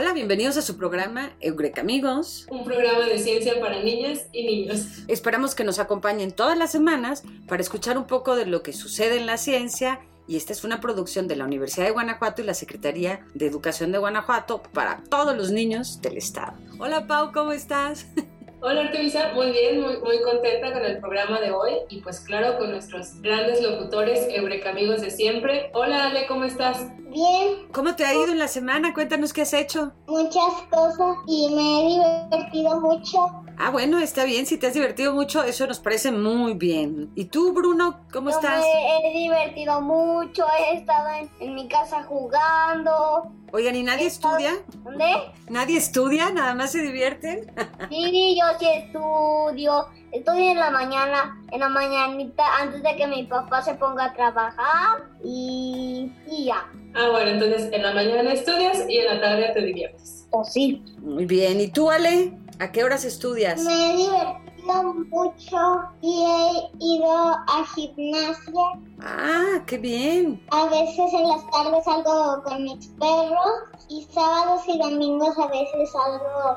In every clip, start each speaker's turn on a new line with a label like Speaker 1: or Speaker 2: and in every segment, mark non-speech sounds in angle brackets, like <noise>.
Speaker 1: Hola, bienvenidos a su programa Eureka Amigos.
Speaker 2: Un programa de ciencia para niñas y niños.
Speaker 1: Esperamos que nos acompañen todas las semanas para escuchar un poco de lo que sucede en la ciencia y esta es una producción de la Universidad de Guanajuato y la Secretaría de Educación de Guanajuato para todos los niños del estado. Hola Pau, ¿cómo estás?
Speaker 2: Hola Artemisa, muy bien, muy, muy contenta con el programa de hoy y pues claro con nuestros grandes locutores Eureka amigos de siempre. Hola Ale, ¿cómo estás?
Speaker 3: Bien,
Speaker 1: ¿Cómo te ha ido en la semana? Cuéntanos qué has hecho.
Speaker 3: muchas cosas y me he divertido mucho.
Speaker 1: Ah, bueno, está bien, si te has divertido mucho, eso nos parece muy bien. ¿Y tú, Bruno, cómo
Speaker 3: Yo
Speaker 1: estás?
Speaker 3: Me he divertido mucho, he estado en, en mi casa jugando.
Speaker 1: Oigan, ¿y nadie estudia?
Speaker 3: ¿Dónde?
Speaker 1: ¿Nadie estudia? ¿Nada más se divierten?
Speaker 3: Sí, yo sí estudio. Estudio en la mañana, en la mañanita, antes de que mi papá se ponga a trabajar y, y ya.
Speaker 2: Ah, bueno, entonces en la mañana estudias y en la tarde te diviertes.
Speaker 3: O sí.
Speaker 1: Muy bien, ¿y tú, Ale? ¿A qué horas estudias?
Speaker 3: Me he mucho y he ido a gimnasia.
Speaker 1: Ah, qué bien.
Speaker 3: A veces en las tardes salgo con mis perros y sábados y domingos a veces salgo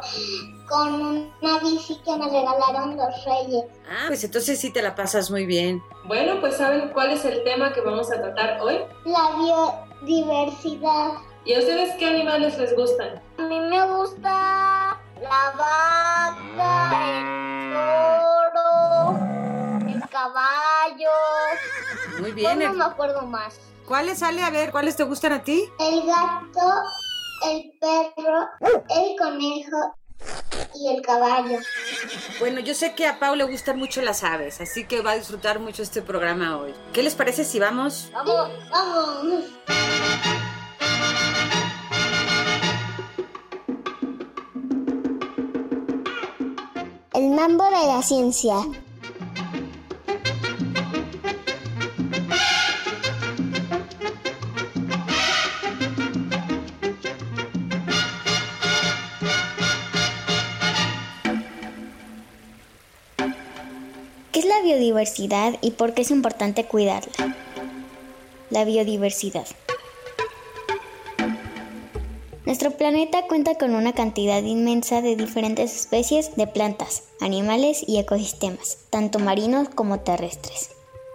Speaker 3: con una bici que me regalaron los reyes.
Speaker 1: Ah, pues entonces sí te la pasas muy bien.
Speaker 2: Bueno, pues ¿saben cuál es el tema que vamos a tratar hoy?
Speaker 3: La biodiversidad.
Speaker 2: ¿Y a ustedes qué animales les gustan?
Speaker 3: A mí me gusta la vaca, el toro, el caballo.
Speaker 1: Muy bien.
Speaker 3: No me acuerdo más.
Speaker 1: ¿Cuáles, Ale? A ver, ¿cuáles te gustan a ti?
Speaker 3: El gato, el perro, el conejo y el caballo.
Speaker 1: Bueno, yo sé que a Pau le gustan mucho las aves, así que va a disfrutar mucho este programa hoy. ¿Qué les parece si vamos?
Speaker 3: Vamos, vamos. El mambo de la ciencia.
Speaker 4: ¿Qué es la biodiversidad y por qué es importante cuidarla? La biodiversidad. Nuestro planeta cuenta con una cantidad inmensa de diferentes especies de plantas, animales y ecosistemas, tanto marinos como terrestres.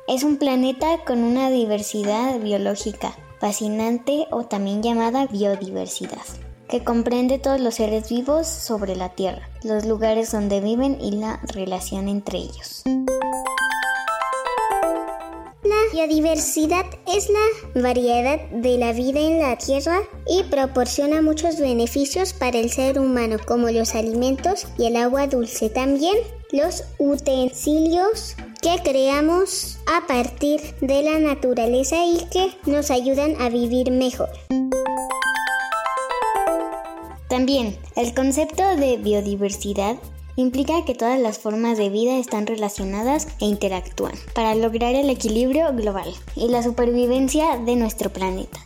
Speaker 4: Es un planeta con una diversidad biológica fascinante o también llamada biodiversidad, que comprende todos los seres vivos sobre la Tierra, los lugares donde viven y la relación entre ellos.
Speaker 3: La biodiversidad es la variedad de la vida en la Tierra y proporciona muchos beneficios para el ser humano, como los alimentos y el agua dulce. También los utensilios que creamos a partir de la naturaleza y que nos ayudan a vivir mejor.
Speaker 4: También, el concepto de biodiversidad implica que todas las formas de vida están relacionadas e interactúan para lograr el equilibrio global y la supervivencia de nuestro planeta.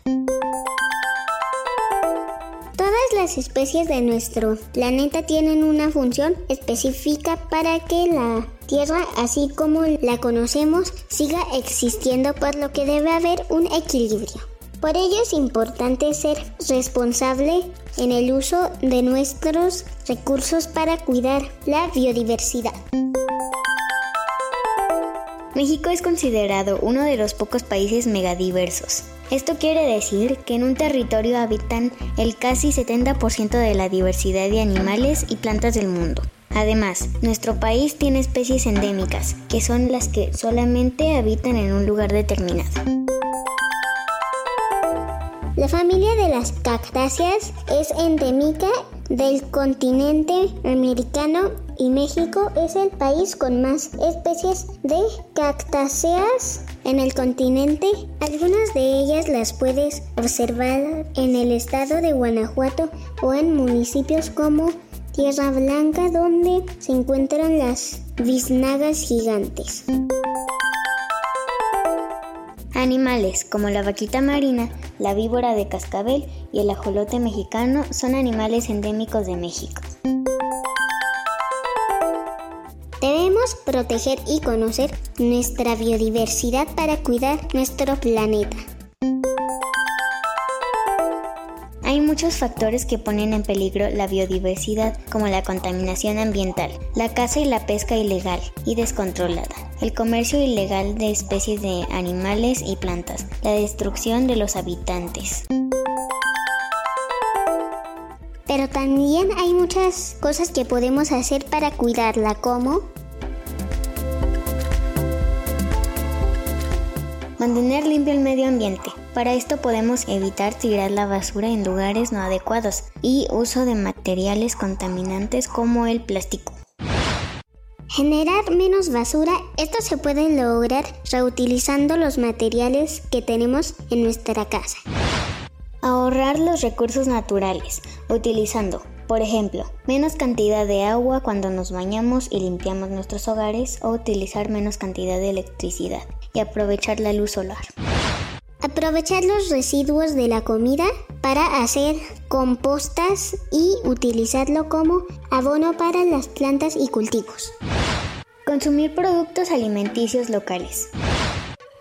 Speaker 3: Todas las especies de nuestro planeta tienen una función específica para que la Tierra, así como la conocemos, siga existiendo, por lo que debe haber un equilibrio. Por ello es importante ser responsable en el uso de nuestros recursos para cuidar la biodiversidad.
Speaker 4: México es considerado uno de los pocos países megadiversos. Esto quiere decir que en un territorio habitan el casi 70% de la diversidad de animales y plantas del mundo. Además, nuestro país tiene especies endémicas, que son las que solamente habitan en un lugar determinado.
Speaker 3: La familia de las cactáceas es endémica del continente americano y México es el país con más especies de cactáceas en el continente. Algunas de ellas las puedes observar en el estado de Guanajuato o en municipios como Tierra Blanca donde se encuentran las biznagas gigantes.
Speaker 4: Animales como la vaquita marina, la víbora de cascabel y el ajolote mexicano son animales endémicos de México.
Speaker 3: Debemos proteger y conocer nuestra biodiversidad para cuidar nuestro planeta.
Speaker 4: Hay muchos factores que ponen en peligro la biodiversidad, como la contaminación ambiental, la caza y la pesca ilegal y descontrolada, el comercio ilegal de especies de animales y plantas, la destrucción de los habitantes.
Speaker 3: Pero también hay muchas cosas que podemos hacer para cuidarla, como
Speaker 4: Mantener limpio el medio ambiente. Para esto podemos evitar tirar la basura en lugares no adecuados y uso de materiales contaminantes como el plástico.
Speaker 3: Generar menos basura. Esto se puede lograr reutilizando los materiales que tenemos en nuestra casa.
Speaker 4: Ahorrar los recursos naturales, utilizando, por ejemplo, menos cantidad de agua cuando nos bañamos y limpiamos nuestros hogares o utilizar menos cantidad de electricidad y aprovechar la luz solar.
Speaker 3: Aprovechar los residuos de la comida para hacer compostas y utilizarlo como abono para las plantas y cultivos.
Speaker 4: Consumir productos alimenticios locales.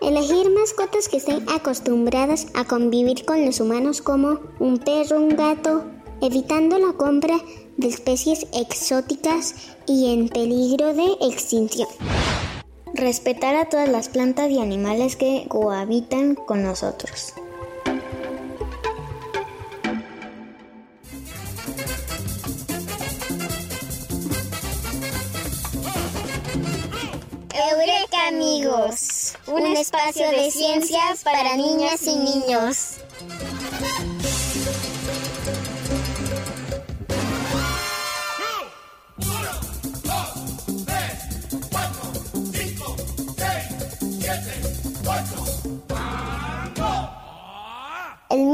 Speaker 3: Elegir mascotas que estén acostumbradas a convivir con los humanos como un perro, un gato, evitando la compra de especies exóticas y en peligro de extinción.
Speaker 4: Respetar a todas las plantas y animales que cohabitan con nosotros.
Speaker 3: Eureka amigos, un espacio de ciencias para niñas y niños.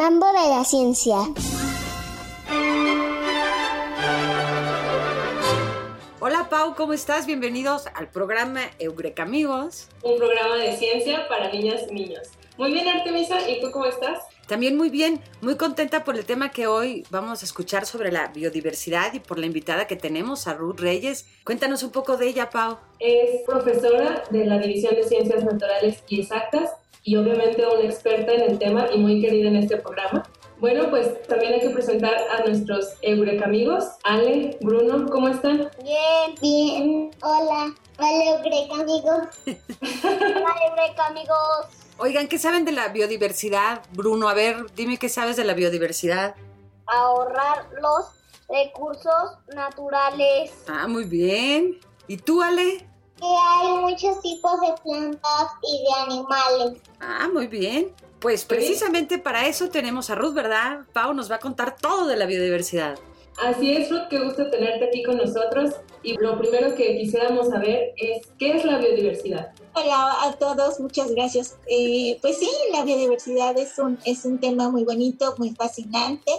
Speaker 3: Mambo de la ciencia.
Speaker 1: Hola Pau, ¿cómo estás? Bienvenidos al programa Eureka Amigos.
Speaker 2: Un programa de ciencia para niñas y niños. Muy bien Artemisa, ¿y tú cómo estás?
Speaker 1: También muy bien, muy contenta por el tema que hoy vamos a escuchar sobre la biodiversidad y por la invitada que tenemos, a Ruth Reyes. Cuéntanos un poco de ella, Pau.
Speaker 2: Es profesora de la División de Ciencias Naturales y Exactas y obviamente una experta en el tema y muy querida en este programa. Bueno, pues también hay que presentar a nuestros Eureka amigos. Ale, Bruno, ¿cómo están?
Speaker 3: Bien, bien. Hola. Hola, Eureka amigos. <laughs> Hola, Eureka amigos.
Speaker 1: Oigan, ¿qué saben de la biodiversidad? Bruno, a ver, dime qué sabes de la biodiversidad.
Speaker 3: Ahorrar los recursos naturales.
Speaker 1: Ah, muy bien. ¿Y tú, Ale?
Speaker 3: Que hay muchos tipos de plantas y de animales.
Speaker 1: Ah, muy bien. Pues precisamente para eso tenemos a Ruth, ¿verdad? Pau nos va a contar todo de la biodiversidad.
Speaker 2: Así es, Ruth, qué gusto tenerte aquí con nosotros. Y lo primero que quisiéramos saber es, ¿qué es la biodiversidad?
Speaker 5: Hola a todos, muchas gracias. Eh, pues sí, la biodiversidad es un, es un tema muy bonito, muy fascinante.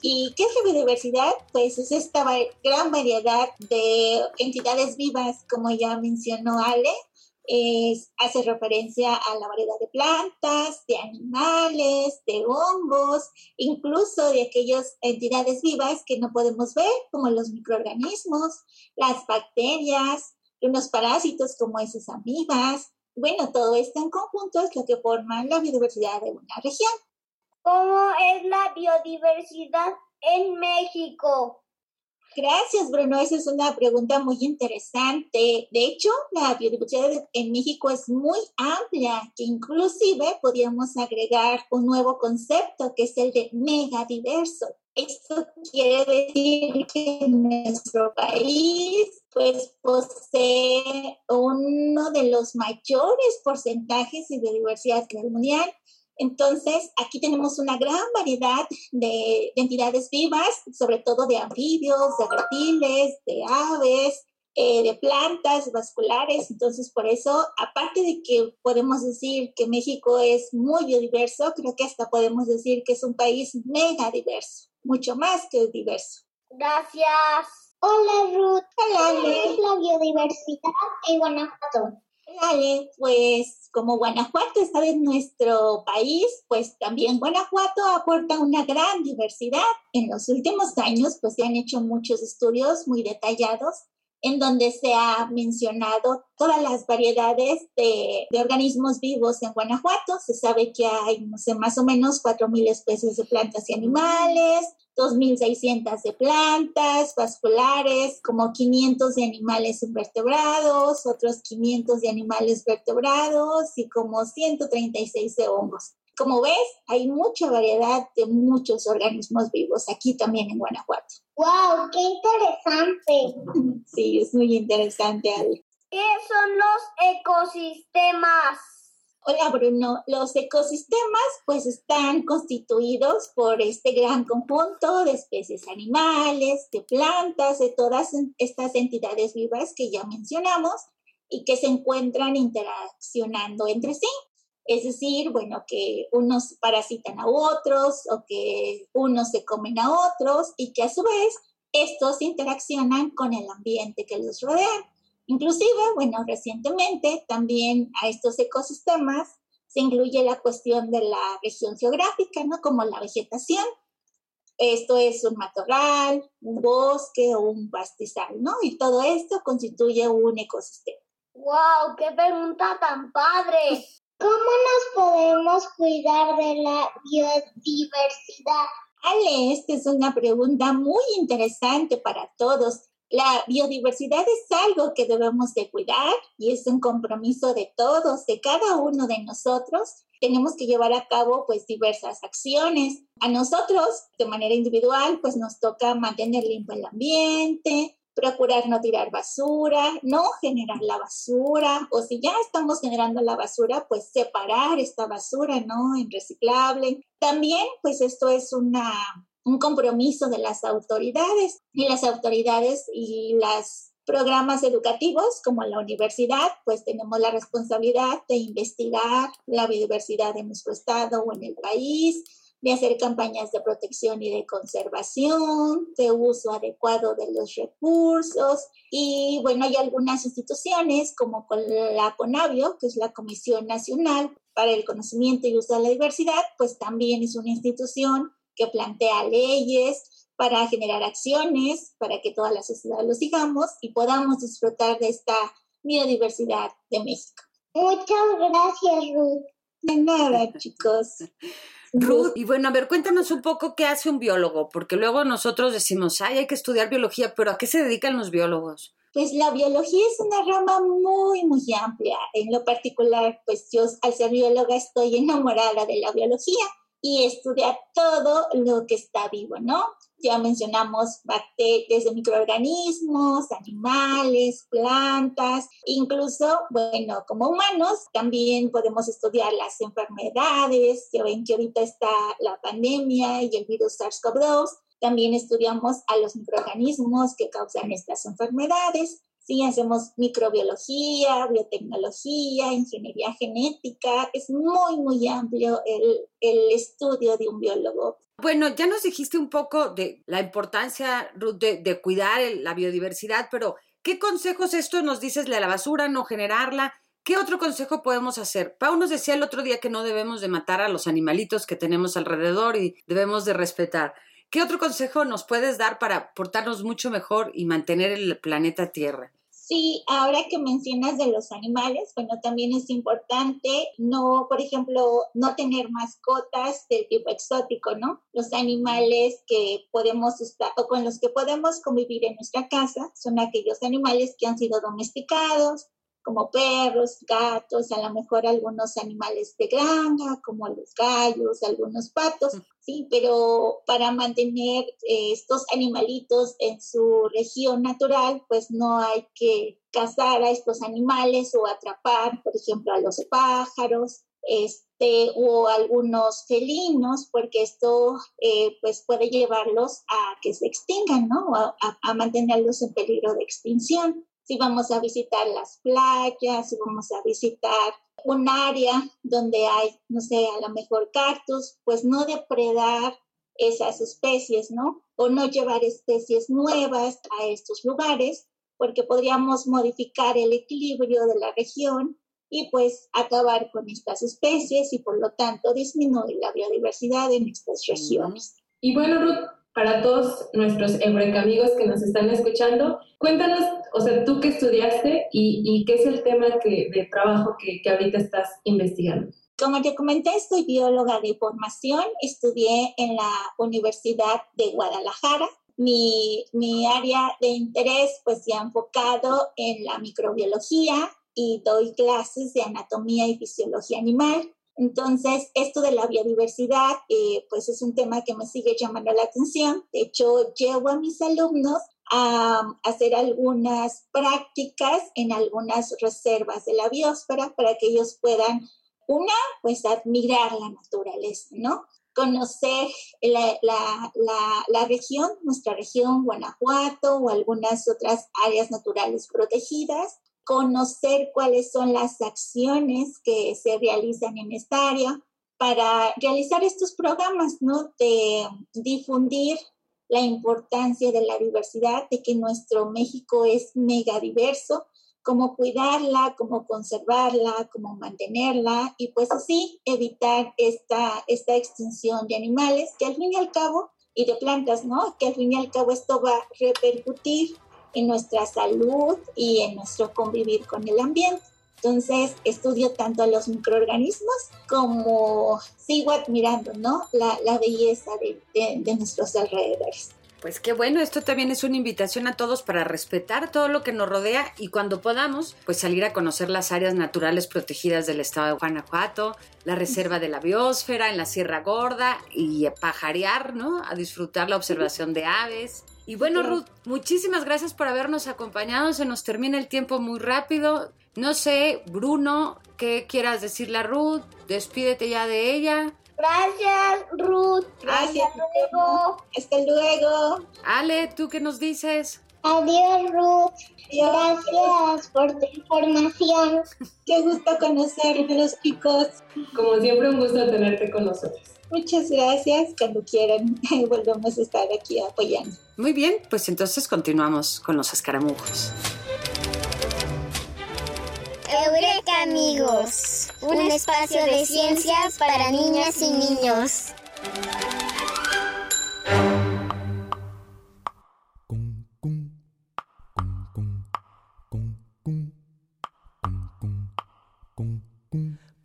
Speaker 5: ¿Y qué es la biodiversidad? Pues es esta gran variedad de entidades vivas, como ya mencionó Ale, hace referencia a la variedad de plantas, de animales, de hongos, incluso de aquellas entidades vivas que no podemos ver, como los microorganismos, las bacterias, unos parásitos como esas amibas. Bueno, todo esto en conjunto es lo que forma la biodiversidad de una región.
Speaker 3: ¿Cómo es la biodiversidad en México?
Speaker 5: Gracias, Bruno. Esa es una pregunta muy interesante. De hecho, la biodiversidad en México es muy amplia, que inclusive podríamos agregar un nuevo concepto, que es el de megadiverso. Esto quiere decir que nuestro país pues posee uno de los mayores porcentajes de biodiversidad mundial entonces, aquí tenemos una gran variedad de, entidades vivas, sobre todo de anfibios, de reptiles, de aves, eh, de plantas vasculares. Entonces, por eso, aparte de que podemos decir que México es muy biodiverso, creo que hasta podemos decir que es un país mega diverso, mucho más que diverso.
Speaker 3: Gracias. Hola Ruth.
Speaker 5: Hola
Speaker 3: ¿Qué es la biodiversidad en Guanajuato?
Speaker 5: Vale, pues como Guanajuato está en nuestro país, pues también Guanajuato aporta una gran diversidad. En los últimos años, pues se han hecho muchos estudios muy detallados en donde se ha mencionado todas las variedades de, de, organismos vivos en Guanajuato. Se sabe que hay, no sé, más o menos 4.000 especies de plantas y animales, 2.600 de plantas vasculares, como 500 de animales invertebrados, otros 500 de animales vertebrados y como 136 de hongos. Como ves, hay mucha variedad de muchos organismos vivos aquí también en Guanajuato.
Speaker 3: ¡Wow! ¡Qué interesante!
Speaker 5: Sí, es muy interesante, Ale.
Speaker 3: ¿Qué son los ecosistemas?
Speaker 5: Hola Bruno, los ecosistemas pues están constituidos por este gran conjunto de especies animales, de plantas, de todas estas entidades vivas que ya mencionamos y que se encuentran interaccionando entre sí. Es decir, bueno, que unos parasitan a otros o que unos se comen a otros y que a su vez estos interaccionan con el ambiente que los rodea. Inclusive, bueno, recientemente también a estos ecosistemas se incluye la cuestión de la región geográfica, ¿no? Como la vegetación. Esto es un matorral, un bosque o un pastizal, ¿no? Y todo esto constituye un ecosistema.
Speaker 3: ¡Wow! ¡Qué pregunta tan padre! ¿Cómo nos podemos cuidar de la biodiversidad?
Speaker 5: Ale, esta es una pregunta muy interesante para todos. La biodiversidad es algo que debemos de cuidar y es un compromiso de todos, de cada uno de nosotros. Tenemos que llevar a cabo pues diversas acciones. A nosotros, de manera individual, pues nos toca mantener limpio el ambiente, procurar no tirar basura, no generar la basura, o si ya estamos generando la basura, pues separar esta basura, ¿no? En reciclable. También, pues esto es una, un compromiso de las autoridades y las autoridades y los programas educativos como la universidad, pues tenemos la responsabilidad de investigar la biodiversidad en nuestro estado o en el país, de hacer campañas de protección y de conservación, de uso adecuado de los recursos. Y bueno, hay algunas instituciones como la CONAVIO, que es la Comisión Nacional para el Conocimiento y Uso de la Diversidad, pues también es una institución que plantea leyes para generar acciones, para que toda la sociedad lo sigamos y podamos disfrutar de esta biodiversidad de México.
Speaker 3: Muchas gracias, Ruth.
Speaker 5: De nada, chicos. <laughs>
Speaker 1: Ruth, y bueno, a ver, cuéntanos un poco qué hace un biólogo, porque luego nosotros decimos, ay, hay que estudiar biología, pero ¿a qué se dedican los biólogos?
Speaker 5: Pues la biología es una rama muy, muy amplia. En lo particular, pues yo al ser bióloga estoy enamorada de la biología y estudiar todo lo que está vivo, ¿no? Ya mencionamos desde microorganismos, animales, plantas, incluso, bueno, como humanos también podemos estudiar las enfermedades. Ya ven que ahorita está la pandemia y el virus SARS-CoV-2. También estudiamos a los microorganismos que causan estas enfermedades. Sí, hacemos microbiología, biotecnología, ingeniería genética. Es muy, muy amplio el, el estudio de un biólogo.
Speaker 1: Bueno, ya nos dijiste un poco de la importancia, Ruth, de, cuidar la biodiversidad, pero ¿qué consejos esto nos dices de la basura, no generarla? ¿Qué otro consejo podemos hacer? Pau nos decía el otro día que no debemos de matar a los animalitos que tenemos alrededor y debemos de respetar. ¿Qué otro consejo nos puedes dar para portarnos mucho mejor y mantener el planeta Tierra?
Speaker 5: Sí, ahora que mencionas de los animales, bueno, también es importante no, por ejemplo, no tener mascotas del tipo exótico, ¿no? Los animales que podemos estar o con los que podemos convivir en nuestra casa son aquellos animales que han sido domesticados, como perros, gatos, a lo mejor algunos animales de granja, como los gallos, algunos patos, sí, pero para mantener eh, estos animalitos en su región natural, pues no hay que cazar a estos animales o atrapar, por ejemplo, a los pájaros, este, o algunos felinos, porque esto eh, pues puede llevarlos a que se extingan, ¿no? a mantenerlos en peligro de extinción si vamos a visitar las playas, si vamos a visitar un área donde hay, no sé, a lo mejor cactus, pues no depredar esas especies, ¿no? O no llevar especies nuevas a estos lugares, porque podríamos modificar el equilibrio de la región y pues acabar con estas especies y por lo tanto disminuir la biodiversidad en estas regiones.
Speaker 2: Y bueno, Ruth, para todos nuestros Eureka amigos que nos están escuchando, cuéntanos, o sea, tú qué estudiaste y, qué es el tema que, de trabajo que, que ahorita estás investigando.
Speaker 5: Como te comenté, soy bióloga de formación, estudié en la Universidad de Guadalajara. Mi, mi área de interés pues se ha enfocado en la microbiología y doy clases de anatomía y fisiología animal. Entonces, esto de la biodiversidad, eh, pues es un tema que me sigue llamando la atención. De hecho, llevo a mis alumnos a hacer algunas prácticas en algunas reservas de la biosfera para que ellos puedan, una, pues admirar la naturaleza, ¿no? Conocer la, la, la, la región, nuestra región, Guanajuato o algunas otras áreas naturales protegidas, conocer cuáles son las acciones que se realizan en esta área para realizar estos programas, ¿no? De difundir la importancia de la diversidad, de que nuestro México es mega diverso, cómo cuidarla, cómo conservarla, cómo mantenerla y pues así evitar esta, esta extinción de animales que al fin y al cabo, y de plantas, ¿no? Que al fin y al cabo esto va a repercutir en nuestra salud y en nuestro convivir con el ambiente. Entonces estudio tanto a los microorganismos como sigo admirando ¿no? la, la belleza de, de, de nuestros alrededores.
Speaker 1: Pues qué bueno, esto también es una invitación a todos para respetar todo lo que nos rodea y cuando podamos, pues salir a conocer las áreas naturales protegidas del estado de Guanajuato, la reserva de la biosfera en la Sierra Gorda y a pajarear, ¿no? A disfrutar la observación de aves. Y bueno, Ruth, muchísimas gracias por habernos acompañado. Se nos termina el tiempo muy rápido. No sé, Bruno, ¿qué quieras decirle a Ruth? Despídete ya de ella.
Speaker 3: Gracias, Ruth.
Speaker 5: Gracias.
Speaker 3: Hasta luego.
Speaker 5: Hasta luego.
Speaker 1: Ale, ¿tú qué nos dices?
Speaker 3: Adiós, Ruth. Gracias por tu información.
Speaker 5: Qué gusto conocerlos, chicos.
Speaker 2: Como siempre, un gusto tenerte con nosotros.
Speaker 5: Muchas gracias. Cuando quieran, <laughs> volvemos a estar aquí apoyando.
Speaker 1: Muy bien, pues entonces continuamos con los escaramujos.
Speaker 3: Eureka, amigos. Un espacio de ciencias para niñas y niños.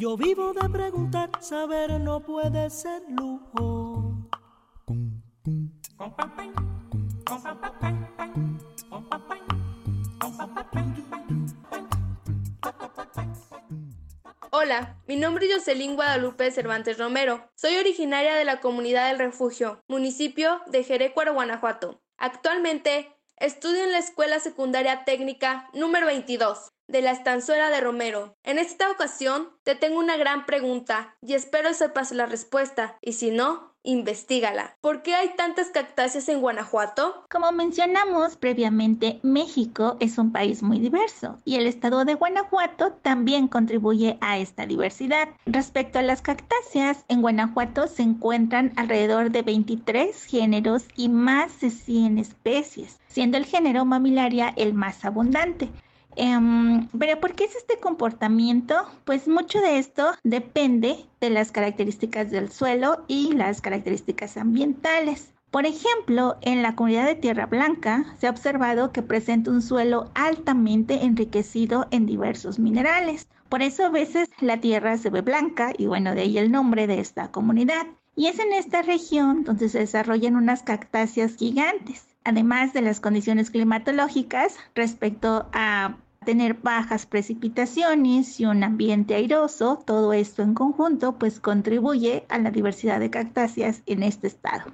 Speaker 6: Yo vivo de preguntar, saber no puede ser lujo.
Speaker 7: Hola, mi nombre es Jocelyn Guadalupe Cervantes Romero. Soy originaria de la comunidad del refugio, municipio de Jerecuaro, Guanajuato. Actualmente estudio en la Escuela Secundaria Técnica número 22 de la estanzuela de Romero. En esta ocasión te tengo una gran pregunta y espero sepas la respuesta y si no, investigala. ¿Por qué hay tantas cactáceas en Guanajuato?
Speaker 8: Como mencionamos previamente, México es un país muy diverso y el estado de Guanajuato también contribuye a esta diversidad. Respecto a las cactáceas, en Guanajuato se encuentran alrededor de 23 géneros y más de 100 especies, siendo el género mamilaria el más abundante. Um, pero ¿por qué es este comportamiento? Pues mucho de esto depende de las características del suelo y las características ambientales. Por ejemplo, en la comunidad de Tierra Blanca se ha observado que presenta un suelo altamente enriquecido en diversos minerales. Por eso a veces la tierra se ve blanca y bueno, de ahí el nombre de esta comunidad. Y es en esta región donde se desarrollan unas cactáceas gigantes, además de las condiciones climatológicas respecto a tener bajas precipitaciones y un ambiente airoso, todo esto en conjunto pues contribuye a la diversidad de cactáceas en este estado.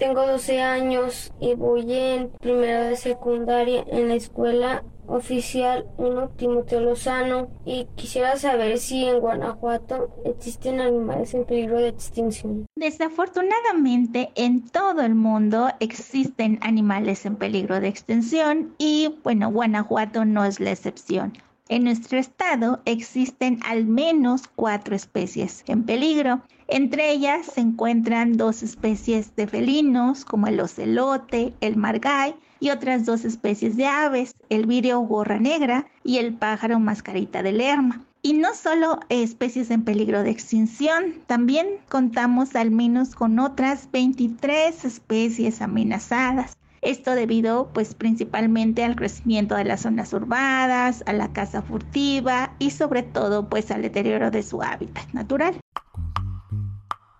Speaker 9: Tengo 12 años y voy en primero de secundaria en la escuela oficial 1 Timoteo Lozano y quisiera saber si en Guanajuato existen animales en peligro de extinción.
Speaker 8: Desafortunadamente en todo el mundo existen animales en peligro de extinción y bueno, Guanajuato no es la excepción. En nuestro estado existen al menos cuatro especies en peligro. Entre ellas se encuentran dos especies de felinos como el ocelote, el margay y otras dos especies de aves, el vireo gorra negra y el pájaro mascarita de lerma. Y no solo especies en peligro de extinción, también contamos al menos con otras 23 especies amenazadas. Esto debido pues principalmente al crecimiento de las zonas urbanas, a la caza furtiva y sobre todo pues al deterioro de su hábitat natural.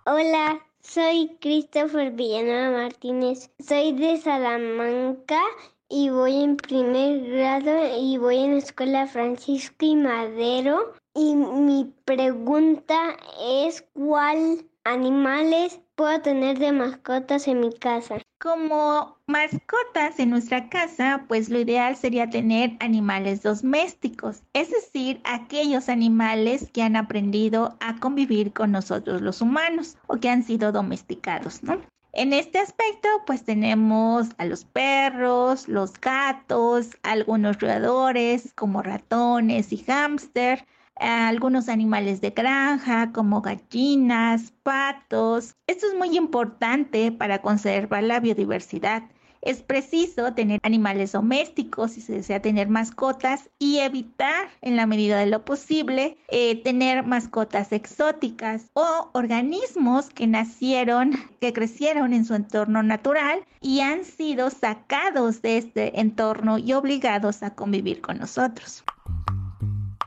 Speaker 3: Hola, soy Christopher Villanueva Martínez. Soy de Salamanca y voy en primer grado y voy en la escuela Francisco y Madero. Y mi pregunta es cuál animales puedo tener de mascotas en mi casa.
Speaker 8: Como mascotas en nuestra casa, pues lo ideal sería tener animales domésticos, es decir, aquellos animales que han aprendido a convivir con nosotros los humanos o que han sido domesticados, ¿no? En este aspecto, pues tenemos a los perros, los gatos, algunos roedores como ratones y hámster, algunos animales de granja como gallinas, patos. Esto es muy importante para conservar la biodiversidad. Es preciso tener animales domésticos si se desea tener mascotas y evitar en la medida de lo posible eh, tener mascotas exóticas o organismos que nacieron, que crecieron en su entorno natural y han sido sacados de este entorno y obligados a convivir con nosotros.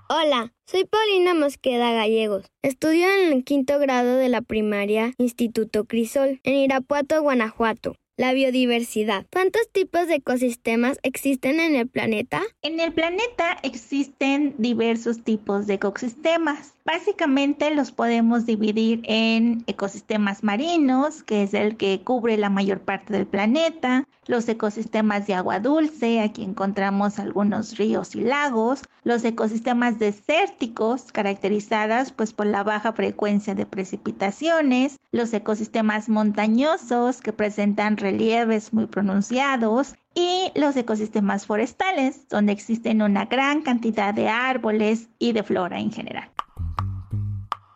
Speaker 10: Hola, soy Paulina Mosqueda Gallegos. Estudio en el quinto grado de la primaria Instituto Crisol, en Irapuato, Guanajuato. La biodiversidad. ¿Cuántos tipos de ecosistemas existen en el planeta?
Speaker 8: En el planeta existen diversos tipos de ecosistemas. Básicamente los podemos dividir en ecosistemas marinos, que es el que cubre la mayor parte del planeta, los ecosistemas de agua dulce, aquí encontramos algunos ríos y lagos, los ecosistemas desérticos, caracterizadas pues por la baja frecuencia de precipitaciones, los ecosistemas montañosos que presentan relieves muy pronunciados y los ecosistemas forestales, donde existen una gran cantidad de árboles y de flora en general.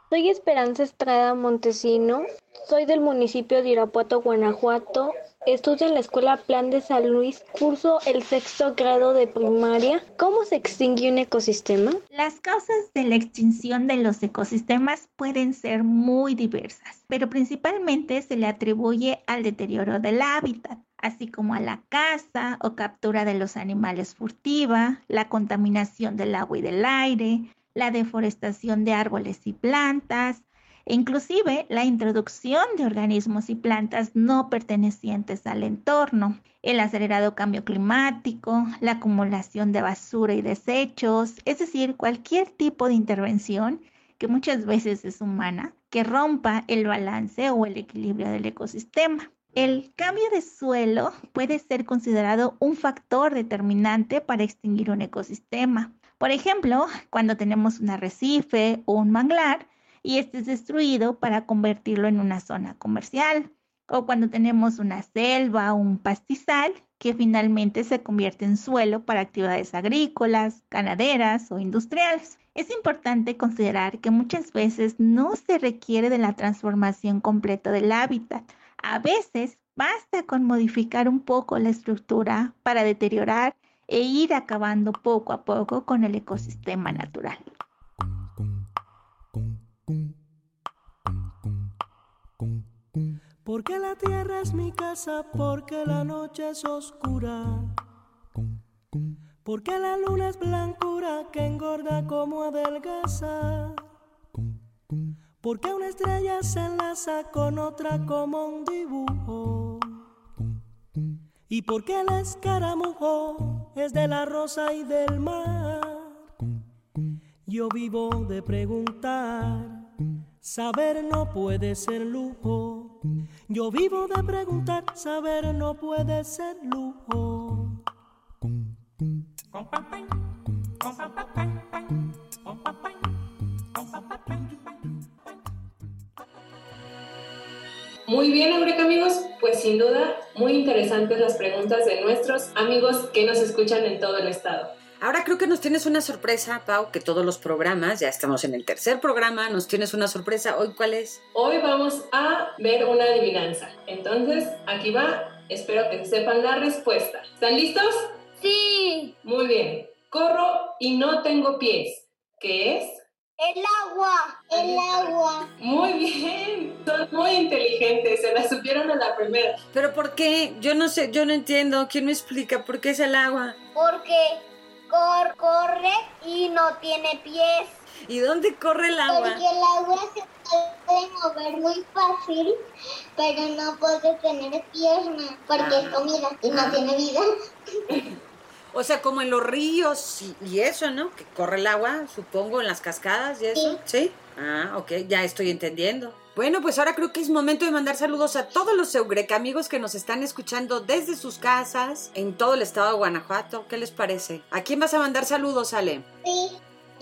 Speaker 11: Soy Esperanza Estrada Montesino, soy del municipio de Irapuato, Guanajuato. Estudio en la Escuela Plan de San Luis, curso el sexto grado de primaria. ¿Cómo se extingue un ecosistema?
Speaker 8: Las causas de la extinción de los ecosistemas pueden ser muy diversas, pero principalmente se le atribuye al deterioro del hábitat así como a la caza o captura de los animales furtiva, la contaminación del agua y del aire, la deforestación de árboles y plantas, e inclusive la introducción de organismos y plantas no pertenecientes al entorno, el acelerado cambio climático, la acumulación de basura y desechos, es decir, cualquier tipo de intervención que muchas veces es humana, que rompa el balance o el equilibrio del ecosistema. El cambio de suelo puede ser considerado un factor determinante para extinguir un ecosistema. Por ejemplo, cuando tenemos un arrecife o un manglar y este es destruido para convertirlo en una zona comercial, o cuando tenemos una selva o un pastizal que finalmente se convierte en suelo para actividades agrícolas, ganaderas o industriales. Es importante considerar que muchas veces no se requiere de la transformación completa del hábitat. A veces basta con modificar un poco la estructura para deteriorar e ir acabando poco a poco con el ecosistema natural.
Speaker 6: Porque la tierra es mi casa, porque la noche es oscura. Porque la luna es blancura que engorda como adelgaza. Porque una estrella se enlaza con otra como un dibujo. Y porque el escaramujo es de la rosa y del mar. Yo vivo de preguntar. Saber no puede ser lujo. Yo vivo de preguntar, saber no puede ser lujo.
Speaker 2: Muy bien, Eureka amigos, pues sin duda muy interesantes las preguntas de nuestros amigos que nos escuchan en todo el estado.
Speaker 1: Ahora creo que nos tienes una sorpresa, Pau, que todos los programas, ya estamos en el tercer programa, nos tienes una sorpresa. ¿Hoy cuál es?
Speaker 2: Hoy vamos a ver una adivinanza. Entonces, aquí va. Espero que sepan la respuesta. ¿Están listos?
Speaker 9: Sí.
Speaker 2: Muy bien. Corro y no tengo pies. ¿Qué es?
Speaker 9: El agua. El agua.
Speaker 2: Muy bien. Son muy inteligentes. Se la supieron a la primera.
Speaker 1: ¿Pero por qué? Yo no sé, yo no entiendo. ¿Quién me explica por qué es el agua?
Speaker 9: Porque cor corre y no tiene pies.
Speaker 1: ¿Y dónde corre el agua?
Speaker 9: Porque el agua se puede mover muy fácil, pero no puede tener piernas, porque es comida y no tiene vida. <laughs>
Speaker 1: O sea, como en los ríos y, y eso, ¿no? Que corre el agua, supongo, en las cascadas y eso. ¿Sí? Ah, ok, ya estoy entendiendo. Bueno, pues ahora creo que es momento de mandar saludos a todos los Eureka amigos que nos están escuchando desde sus casas en todo el estado de Guanajuato. ¿Qué les parece? ¿A quién vas a mandar saludos, Ale?
Speaker 9: Sí,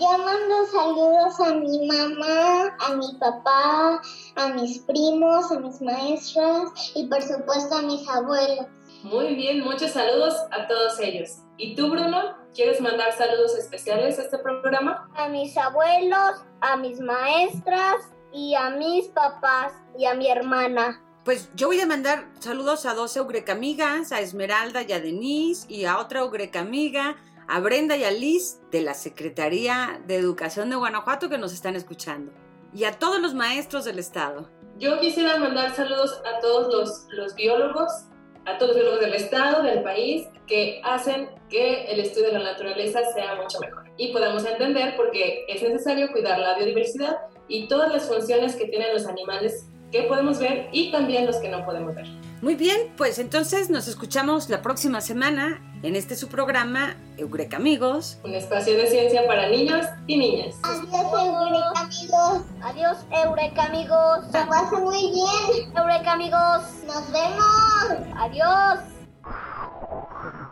Speaker 9: yo mando saludos a mi mamá, a mi papá, a mis primos, a mis maestras y por supuesto a mis abuelos.
Speaker 2: Muy bien, muchos saludos a todos ellos. ¿Y tú, Bruno? ¿Quieres mandar saludos especiales a este programa?
Speaker 9: A mis abuelos, a mis maestras y a mis papás y a mi hermana.
Speaker 1: Pues yo voy a mandar saludos a dos amigas, a Esmeralda y a Denise, y a otra amiga, a Brenda y a Liz de la Secretaría de Educación de Guanajuato que nos están escuchando. Y a todos los maestros del estado.
Speaker 2: Yo quisiera mandar saludos a todos los, los biólogos, a todos los biólogos del estado, del país, que hacen que el estudio de la naturaleza sea mucho mejor. Y podamos entender por qué es necesario cuidar la biodiversidad y todas las funciones que tienen los animales que podemos ver y también los que no podemos ver.
Speaker 1: Muy bien, pues entonces nos escuchamos la próxima semana en este su programa Eureka Amigos.
Speaker 2: Un espacio de ciencia para niños y niñas.
Speaker 9: Adiós, Eureka amigos. Adiós, Eureka amigos. Se pasa muy bien. Eureka amigos. Nos vemos. Adiós.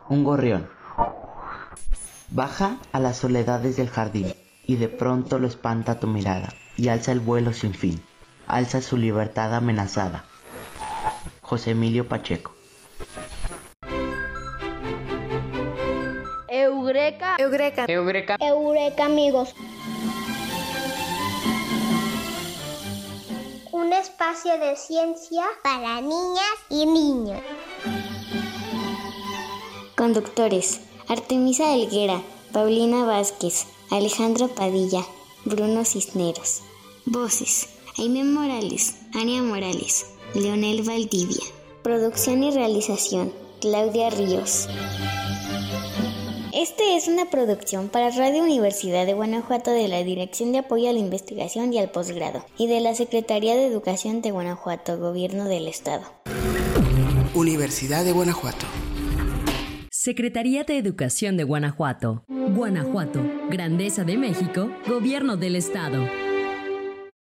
Speaker 12: Un gorrión. Baja a las soledades del jardín y de pronto lo espanta tu mirada y alza el vuelo sin fin. Alza su libertad amenazada. José Emilio Pacheco.
Speaker 11: Eureka.
Speaker 10: Eureka.
Speaker 13: Eureka.
Speaker 9: Eureka amigos. Un espacio de ciencia para niñas y niños.
Speaker 4: Conductores: Artemisa Helguera, Paulina Vázquez, Alejandro Padilla, Bruno Cisneros. Voces: Aime Morales, Ania Morales, Leonel Valdivia. Producción y realización: Claudia Ríos. Este es una producción para Radio Universidad de Guanajuato de la Dirección de Apoyo a la Investigación y al Posgrado y de la Secretaría de Educación de Guanajuato, Gobierno del Estado.
Speaker 14: Universidad de Guanajuato.
Speaker 15: Secretaría de Educación de Guanajuato. Guanajuato, Grandeza de México, Gobierno del Estado.